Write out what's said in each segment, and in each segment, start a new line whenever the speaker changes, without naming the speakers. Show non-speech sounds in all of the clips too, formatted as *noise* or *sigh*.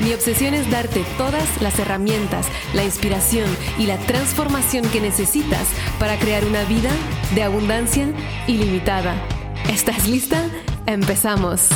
Mi obsesión es darte todas las herramientas, la inspiración y la transformación que necesitas para crear una vida de abundancia ilimitada. ¿Estás lista? Empezamos.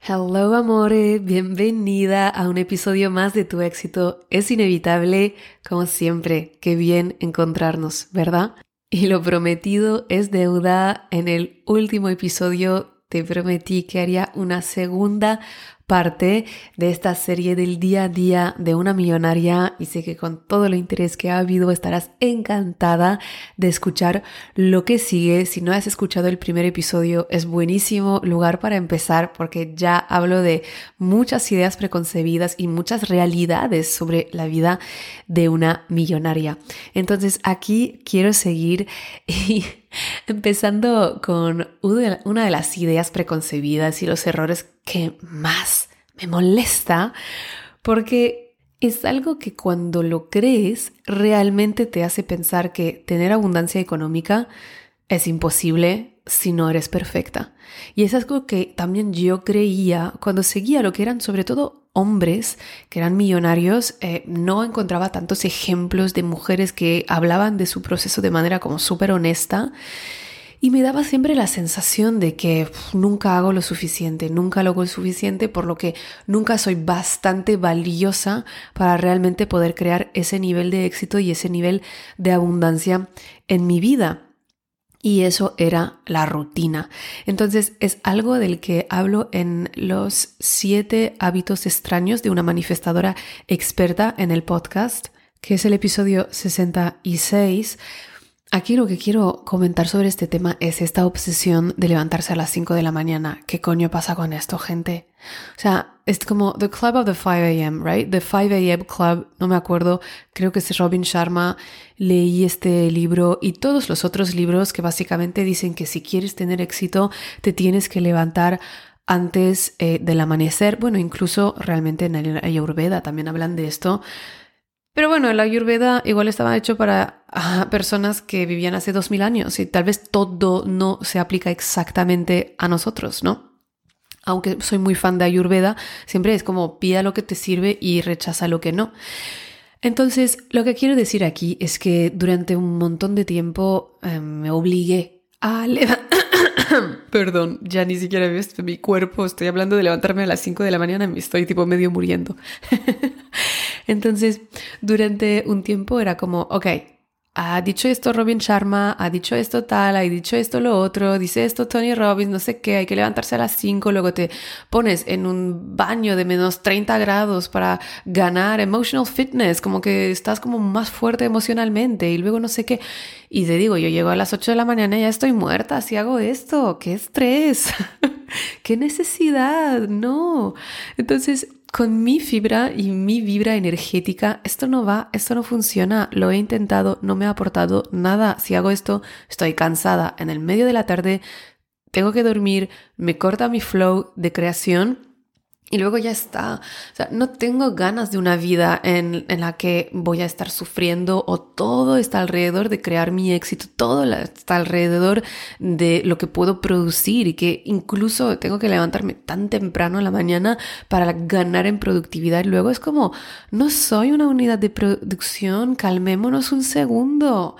Hello amore, bienvenida a un episodio más de Tu éxito es inevitable, como siempre, qué bien encontrarnos, ¿verdad? Y lo prometido es deuda. En el último episodio te prometí que haría una segunda parte de esta serie del día a día de una millonaria y sé que con todo el interés que ha habido estarás encantada de escuchar lo que sigue. Si no has escuchado el primer episodio es buenísimo lugar para empezar porque ya hablo de muchas ideas preconcebidas y muchas realidades sobre la vida de una millonaria. Entonces aquí quiero seguir *laughs* y *laughs* empezando con una de las ideas preconcebidas y los errores que más me molesta porque es algo que cuando lo crees realmente te hace pensar que tener abundancia económica es imposible si no eres perfecta. Y es algo que también yo creía cuando seguía lo que eran sobre todo hombres que eran millonarios, eh, no encontraba tantos ejemplos de mujeres que hablaban de su proceso de manera como súper honesta y me daba siempre la sensación de que nunca hago lo suficiente, nunca hago lo suficiente, por lo que nunca soy bastante valiosa para realmente poder crear ese nivel de éxito y ese nivel de abundancia en mi vida. Y eso era la rutina. Entonces es algo del que hablo en los siete hábitos extraños de una manifestadora experta en el podcast, que es el episodio 66 Aquí lo que quiero comentar sobre este tema es esta obsesión de levantarse a las 5 de la mañana. ¿Qué coño pasa con esto, gente? O sea, es como The Club of the 5 a.m., right? The 5 a.m. Club, no me acuerdo, creo que es Robin Sharma. Leí este libro y todos los otros libros que básicamente dicen que si quieres tener éxito, te tienes que levantar antes eh, del amanecer. Bueno, incluso realmente en Ayurveda también hablan de esto pero bueno, la Ayurveda igual estaba hecho para ah, personas que vivían hace 2000 años y tal vez todo no se aplica exactamente a nosotros, ¿no? Aunque soy muy fan de Ayurveda, siempre es como pida lo que te sirve y rechaza lo que no. Entonces, lo que quiero decir aquí es que durante un montón de tiempo eh, me obligué a *coughs* Perdón, ya ni siquiera ves mi cuerpo. Estoy hablando de levantarme a las 5 de la mañana y me estoy tipo medio muriendo. *laughs* Entonces, durante un tiempo era como, ok, ha dicho esto Robin Sharma, ha dicho esto tal, ha dicho esto lo otro, dice esto Tony Robbins, no sé qué, hay que levantarse a las 5, luego te pones en un baño de menos 30 grados para ganar emotional fitness, como que estás como más fuerte emocionalmente y luego no sé qué. Y te digo, yo llego a las 8 de la mañana y ya estoy muerta si hago esto, qué estrés, *laughs* qué necesidad, no. Entonces, con mi fibra y mi vibra energética, esto no va, esto no funciona, lo he intentado, no me ha aportado nada. Si hago esto, estoy cansada. En el medio de la tarde tengo que dormir, me corta mi flow de creación y luego ya está. O sea, no tengo ganas de una vida en, en, la que voy a estar sufriendo o todo está alrededor de crear mi éxito, todo está alrededor de lo que puedo producir y que incluso tengo que levantarme tan temprano en la mañana para ganar en productividad. Y luego es como, no soy una unidad de producción, calmémonos un segundo.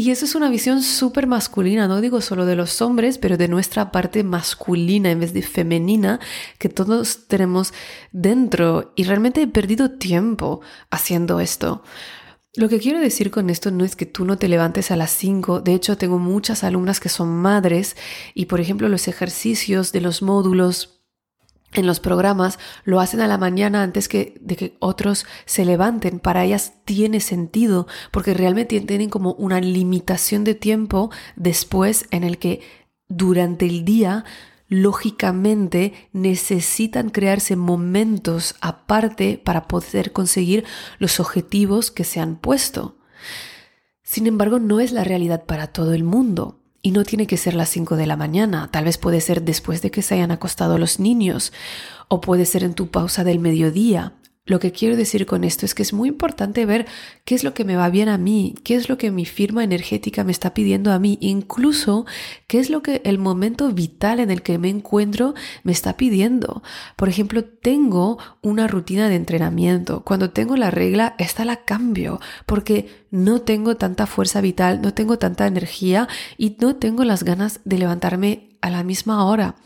Y eso es una visión súper masculina, no digo solo de los hombres, pero de nuestra parte masculina en vez de femenina que todos tenemos dentro. Y realmente he perdido tiempo haciendo esto. Lo que quiero decir con esto no es que tú no te levantes a las 5. De hecho, tengo muchas alumnas que son madres y, por ejemplo, los ejercicios de los módulos en los programas lo hacen a la mañana antes que, de que otros se levanten. Para ellas tiene sentido porque realmente tienen como una limitación de tiempo después en el que durante el día lógicamente necesitan crearse momentos aparte para poder conseguir los objetivos que se han puesto. Sin embargo, no es la realidad para todo el mundo. Y no tiene que ser las 5 de la mañana, tal vez puede ser después de que se hayan acostado los niños, o puede ser en tu pausa del mediodía, lo que quiero decir con esto es que es muy importante ver qué es lo que me va bien a mí, qué es lo que mi firma energética me está pidiendo a mí, incluso qué es lo que el momento vital en el que me encuentro me está pidiendo. Por ejemplo, tengo una rutina de entrenamiento. Cuando tengo la regla, esta la cambio porque no tengo tanta fuerza vital, no tengo tanta energía y no tengo las ganas de levantarme a la misma hora.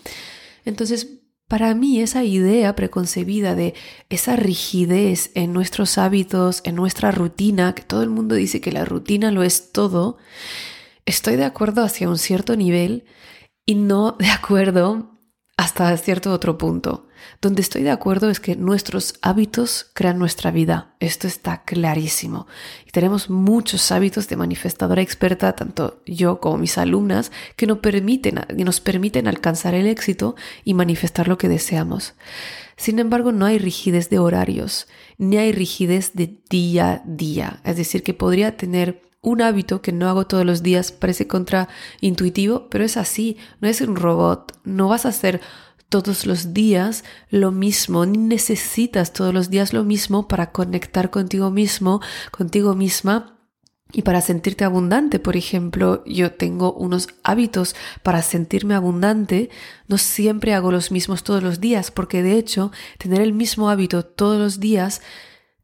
Entonces, para mí esa idea preconcebida de esa rigidez en nuestros hábitos, en nuestra rutina, que todo el mundo dice que la rutina lo es todo, estoy de acuerdo hacia un cierto nivel y no de acuerdo hasta cierto otro punto. Donde estoy de acuerdo es que nuestros hábitos crean nuestra vida. Esto está clarísimo. Y tenemos muchos hábitos de manifestadora experta, tanto yo como mis alumnas, que nos permiten, nos permiten alcanzar el éxito y manifestar lo que deseamos. Sin embargo, no hay rigidez de horarios, ni hay rigidez de día a día. Es decir, que podría tener un hábito que no hago todos los días, parece contraintuitivo, pero es así, no es un robot, no vas a hacer todos los días lo mismo, ni necesitas todos los días lo mismo para conectar contigo mismo, contigo misma y para sentirte abundante, por ejemplo, yo tengo unos hábitos para sentirme abundante, no siempre hago los mismos todos los días, porque de hecho tener el mismo hábito todos los días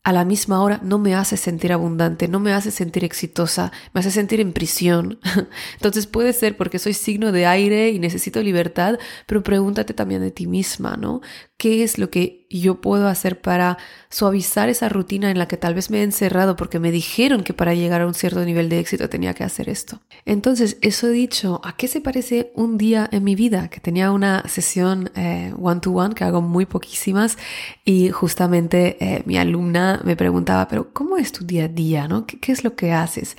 a la misma hora no me hace sentir abundante, no me hace sentir exitosa, me hace sentir en prisión. *laughs* Entonces puede ser porque soy signo de aire y necesito libertad, pero pregúntate también de ti misma, ¿no? ¿Qué es lo que yo puedo hacer para suavizar esa rutina en la que tal vez me he encerrado porque me dijeron que para llegar a un cierto nivel de éxito tenía que hacer esto? Entonces, eso dicho, ¿a qué se parece un día en mi vida? Que tenía una sesión eh, one-to-one que hago muy poquísimas y justamente eh, mi alumna me preguntaba, pero ¿cómo es tu día a día? ¿no? ¿Qué, ¿Qué es lo que haces?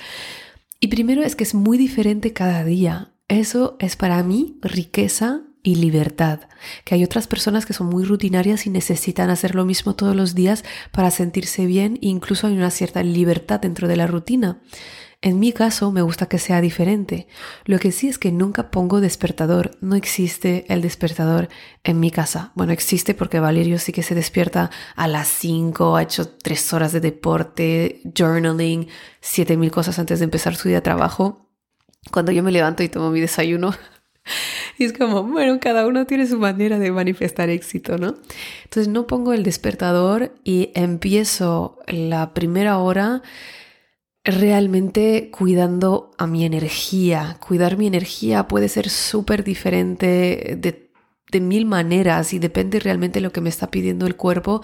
Y primero es que es muy diferente cada día. Eso es para mí riqueza y libertad, que hay otras personas que son muy rutinarias y necesitan hacer lo mismo todos los días para sentirse bien e incluso hay una cierta libertad dentro de la rutina. En mi caso me gusta que sea diferente. Lo que sí es que nunca pongo despertador. No existe el despertador en mi casa. Bueno, existe porque Valerio sí que se despierta a las 5, ha hecho 3 horas de deporte, journaling, 7000 cosas antes de empezar su día de trabajo. Cuando yo me levanto y tomo mi desayuno, y es como, bueno, cada uno tiene su manera de manifestar éxito, ¿no? Entonces no pongo el despertador y empiezo la primera hora realmente cuidando a mi energía. Cuidar mi energía puede ser súper diferente de de mil maneras y depende realmente de lo que me está pidiendo el cuerpo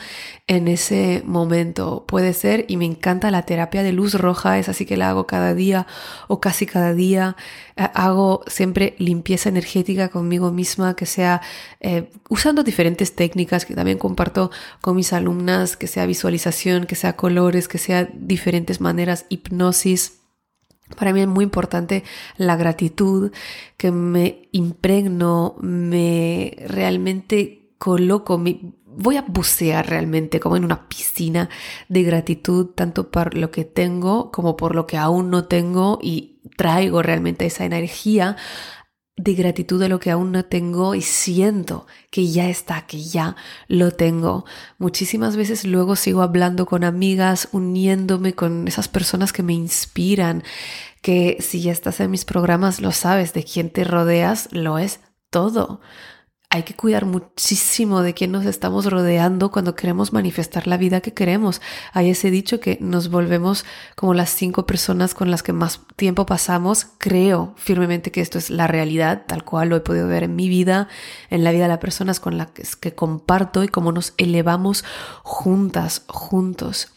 en ese momento. Puede ser, y me encanta la terapia de luz roja, es así que la hago cada día o casi cada día. Eh, hago siempre limpieza energética conmigo misma, que sea eh, usando diferentes técnicas que también comparto con mis alumnas, que sea visualización, que sea colores, que sea diferentes maneras, hipnosis para mí es muy importante la gratitud, que me impregno, me realmente coloco, me, voy a bucear realmente como en una piscina de gratitud, tanto por lo que tengo como por lo que aún no tengo y traigo realmente esa energía de gratitud de lo que aún no tengo y siento que ya está, que ya lo tengo. Muchísimas veces luego sigo hablando con amigas, uniéndome con esas personas que me inspiran, que si ya estás en mis programas lo sabes, de quién te rodeas lo es todo hay que cuidar muchísimo de quién nos estamos rodeando cuando queremos manifestar la vida que queremos. Hay ese dicho que nos volvemos como las cinco personas con las que más tiempo pasamos. Creo firmemente que esto es la realidad, tal cual lo he podido ver en mi vida, en la vida de las personas con las que comparto y cómo nos elevamos juntas, juntos.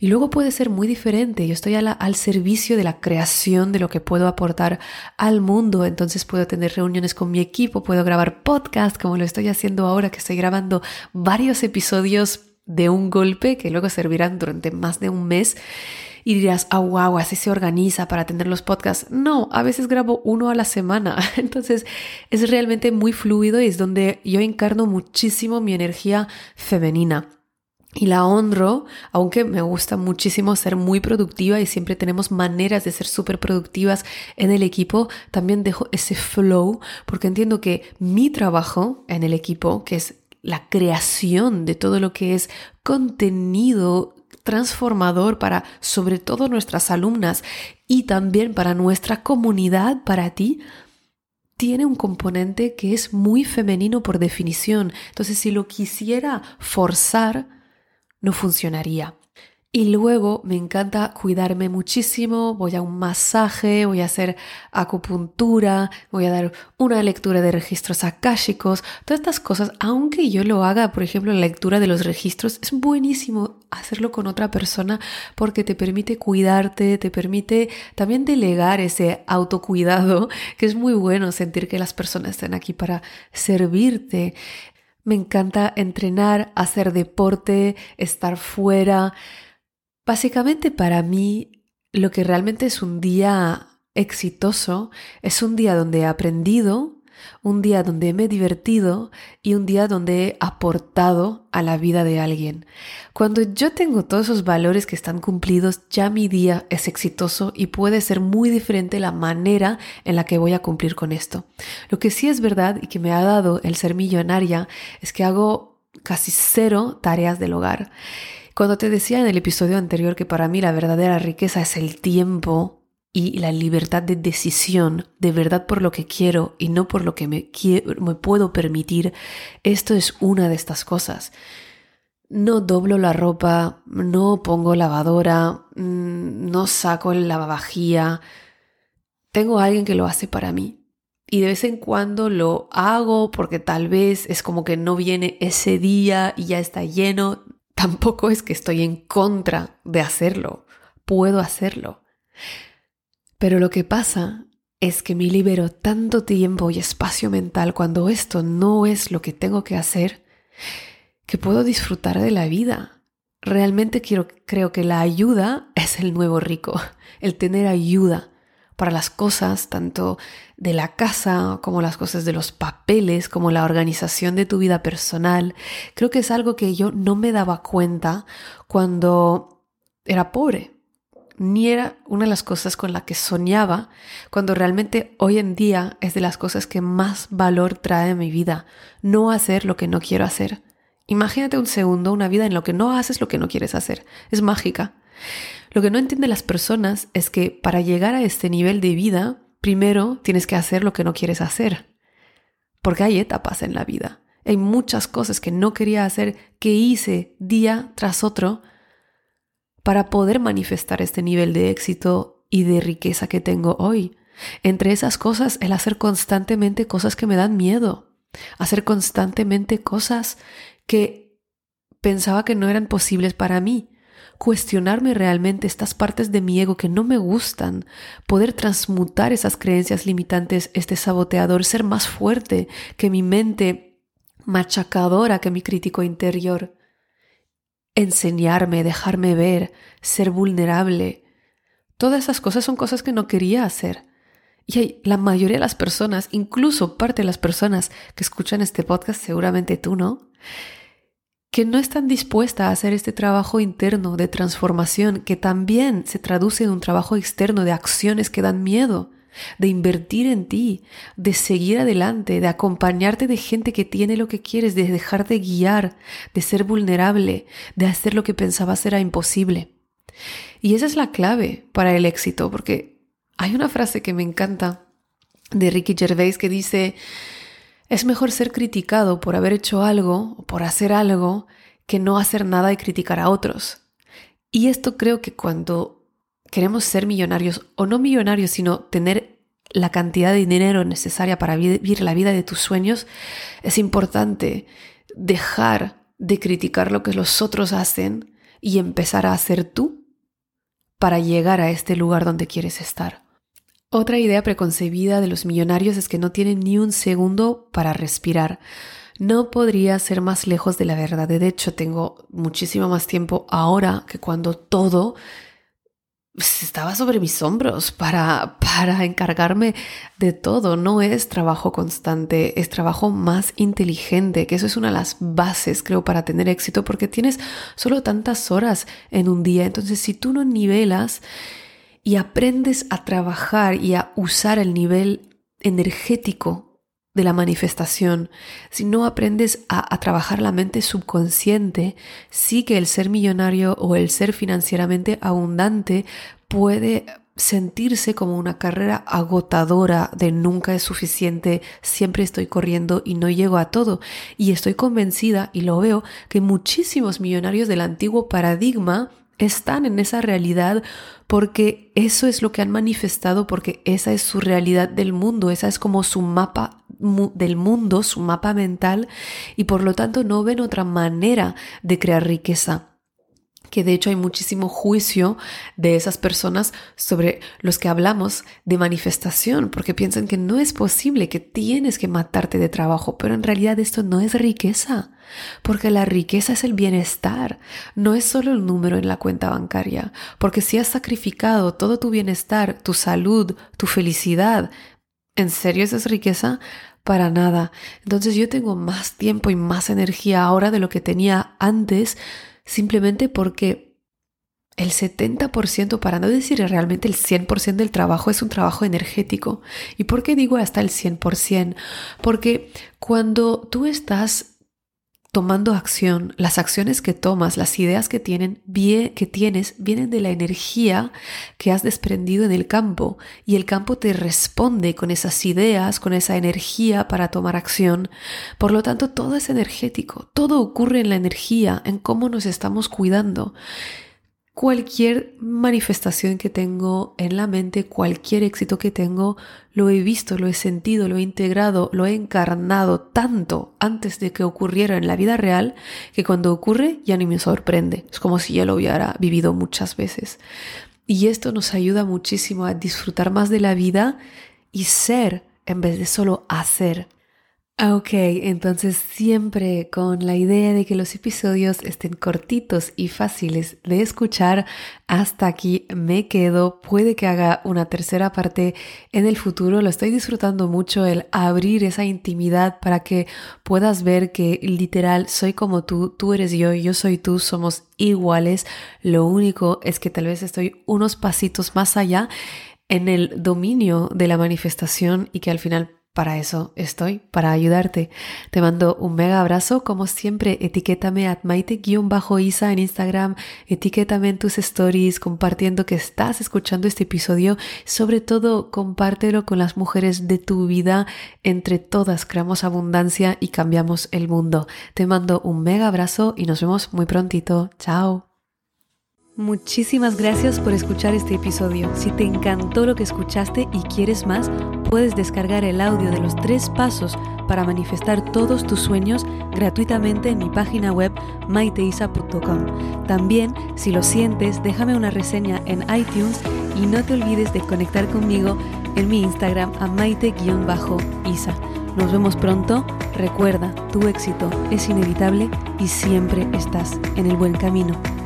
Y luego puede ser muy diferente. Yo estoy al servicio de la creación de lo que puedo aportar al mundo. Entonces puedo tener reuniones con mi equipo, puedo grabar podcast como lo estoy haciendo ahora, que estoy grabando varios episodios de un golpe que luego servirán durante más de un mes. Y dirás, ah, wow, así se organiza para tener los podcasts. No, a veces grabo uno a la semana. *laughs* Entonces es realmente muy fluido y es donde yo encarno muchísimo mi energía femenina y la honro, aunque me gusta muchísimo ser muy productiva y siempre tenemos maneras de ser súper productivas en el equipo, también dejo ese flow porque entiendo que mi trabajo en el equipo, que es la creación de todo lo que es contenido transformador para sobre todo nuestras alumnas y también para nuestra comunidad, para ti, tiene un componente que es muy femenino por definición. Entonces, si lo quisiera forzar, no funcionaría. Y luego me encanta cuidarme muchísimo, voy a un masaje, voy a hacer acupuntura, voy a dar una lectura de registros akáshicos, todas estas cosas, aunque yo lo haga, por ejemplo, la lectura de los registros, es buenísimo hacerlo con otra persona porque te permite cuidarte, te permite también delegar ese autocuidado, *laughs* que es muy bueno sentir que las personas están aquí para servirte. Me encanta entrenar, hacer deporte, estar fuera. Básicamente para mí lo que realmente es un día exitoso es un día donde he aprendido, un día donde me he divertido y un día donde he aportado a la vida de alguien. Cuando yo tengo todos esos valores que están cumplidos, ya mi día es exitoso y puede ser muy diferente la manera en la que voy a cumplir con esto. Lo que sí es verdad y que me ha dado el ser millonaria es que hago casi cero tareas del hogar. Cuando te decía en el episodio anterior que para mí la verdadera riqueza es el tiempo, y la libertad de decisión de verdad por lo que quiero y no por lo que me, puedo permitir, esto es una de estas cosas. No doblo la ropa, no pongo lavadora, mm, no saco el lavavajía. Tengo alguien que lo hace para mí. Y de vez en cuando lo hago porque tal vez es como que no viene ese día y ya está lleno. Tampoco es que estoy en contra de hacerlo. Puedo hacerlo. Pero lo que pasa es que me libero tanto tiempo y espacio mental cuando esto no es lo que tengo que hacer, que puedo disfrutar de la vida. Realmente quiero, creo que la ayuda es el nuevo rico, *laughs* el tener ayuda para las cosas, tanto de la casa como las cosas de los papeles, como la organización de tu vida personal. Creo que es algo que yo no me daba cuenta cuando era pobre ni era una de las cosas con las que soñaba, cuando realmente hoy en día es de las cosas que más valor trae a mi vida, no hacer lo que no quiero hacer. Imagínate un segundo una vida en lo que no haces lo que no quieres hacer. Es mágica. Lo que no entienden las personas es que para llegar a este nivel de vida, primero tienes que hacer lo que no quieres hacer. Porque hay etapas en la vida. Hay muchas cosas que no quería hacer que hice día tras otro para poder manifestar este nivel de éxito y de riqueza que tengo hoy. Entre esas cosas, el hacer constantemente cosas que me dan miedo, hacer constantemente cosas que pensaba que no eran posibles para mí, cuestionarme realmente estas partes de mi ego que no me gustan, poder transmutar esas creencias limitantes, este saboteador, ser más fuerte que mi mente machacadora, que mi crítico interior enseñarme, dejarme ver, ser vulnerable. Todas esas cosas son cosas que no quería hacer. Y la mayoría de las personas, incluso parte de las personas que escuchan este podcast, seguramente tú no, que no están dispuestas a hacer este trabajo interno de transformación que también se traduce en un trabajo externo de acciones que dan miedo de invertir en ti, de seguir adelante, de acompañarte de gente que tiene lo que quieres, de dejar de guiar, de ser vulnerable, de hacer lo que pensabas era imposible. Y esa es la clave para el éxito, porque hay una frase que me encanta de Ricky Gervais que dice, es mejor ser criticado por haber hecho algo o por hacer algo que no hacer nada y criticar a otros. Y esto creo que cuando queremos ser millonarios o no millonarios, sino tener la cantidad de dinero necesaria para vivir la vida de tus sueños, es importante dejar de criticar lo que los otros hacen y empezar a hacer tú para llegar a este lugar donde quieres estar. Otra idea preconcebida de los millonarios es que no tienen ni un segundo para respirar. No podría ser más lejos de la verdad. De hecho, tengo muchísimo más tiempo ahora que cuando todo estaba sobre mis hombros para, para encargarme de todo. No es trabajo constante, es trabajo más inteligente, que eso es una de las bases, creo, para tener éxito, porque tienes solo tantas horas en un día. Entonces, si tú no nivelas y aprendes a trabajar y a usar el nivel energético de la manifestación, si no aprendes a, a, trabajar la mente subconsciente, sí que el ser millonario o el ser financieramente abundante puede sentirse como una carrera agotadora de nunca es suficiente, siempre estoy corriendo y no llego a todo. Y estoy convencida, y lo veo, que muchísimos millonarios del antiguo paradigma están en esa realidad porque eso es lo que han manifestado, porque esa es su realidad del mundo, esa es como su mapa del mundo, su mapa mental, y por lo tanto no ven otra manera de crear riqueza que de hecho hay muchísimo juicio de esas personas sobre los que hablamos de manifestación, porque piensan que no es posible, que tienes que matarte de trabajo, pero en realidad esto no es riqueza, porque la riqueza es el bienestar, no es solo el número en la cuenta bancaria, porque si has sacrificado todo tu bienestar, tu salud, tu felicidad, ¿en serio esa es riqueza? Para nada. Entonces yo tengo más tiempo y más energía ahora de lo que tenía antes simplemente porque el 70%, para no decir realmente el 100% del trabajo, es un trabajo energético. ¿Y por qué digo hasta el 100%? Porque cuando tú estás tomando acción, las acciones que tomas, las ideas que, tienen, que tienes, vienen de la energía que has desprendido en el campo y el campo te responde con esas ideas, con esa energía para tomar acción. Por lo tanto, todo es energético, todo ocurre en la energía, en cómo nos estamos cuidando cualquier manifestación que tengo en la mente, cualquier éxito que tengo, lo he visto, lo he sentido, lo he integrado, lo he encarnado tanto antes de que ocurriera en la vida real que cuando ocurre ya ni me sorprende. Es como si ya lo hubiera vivido muchas veces. Y esto nos ayuda muchísimo a disfrutar más de la vida y ser en vez de solo hacer. Ah, ok, entonces siempre con la idea de que los episodios estén cortitos y fáciles de escuchar, hasta aquí me quedo. Puede que haga una tercera parte en el futuro. Lo estoy disfrutando mucho el abrir esa intimidad para que puedas ver que literal soy como tú, tú eres yo, yo soy tú, somos iguales. Lo único es que tal vez estoy unos pasitos más allá en el dominio de la manifestación y que al final para eso estoy, para ayudarte. Te mando un mega abrazo. Como siempre, etiquétame a maite-isa en Instagram. Etiquétame en tus stories compartiendo que estás escuchando este episodio. Sobre todo, compártelo con las mujeres de tu vida. Entre todas creamos abundancia y cambiamos el mundo. Te mando un mega abrazo y nos vemos muy prontito. Chao. Muchísimas gracias por escuchar este episodio. Si te encantó lo que escuchaste y quieres más, puedes descargar el audio de los tres pasos para manifestar todos tus sueños gratuitamente en mi página web maiteisa.com. También, si lo sientes, déjame una reseña en iTunes y no te olvides de conectar conmigo en mi Instagram a maite-isa. Nos vemos pronto. Recuerda, tu éxito es inevitable y siempre estás en el buen camino.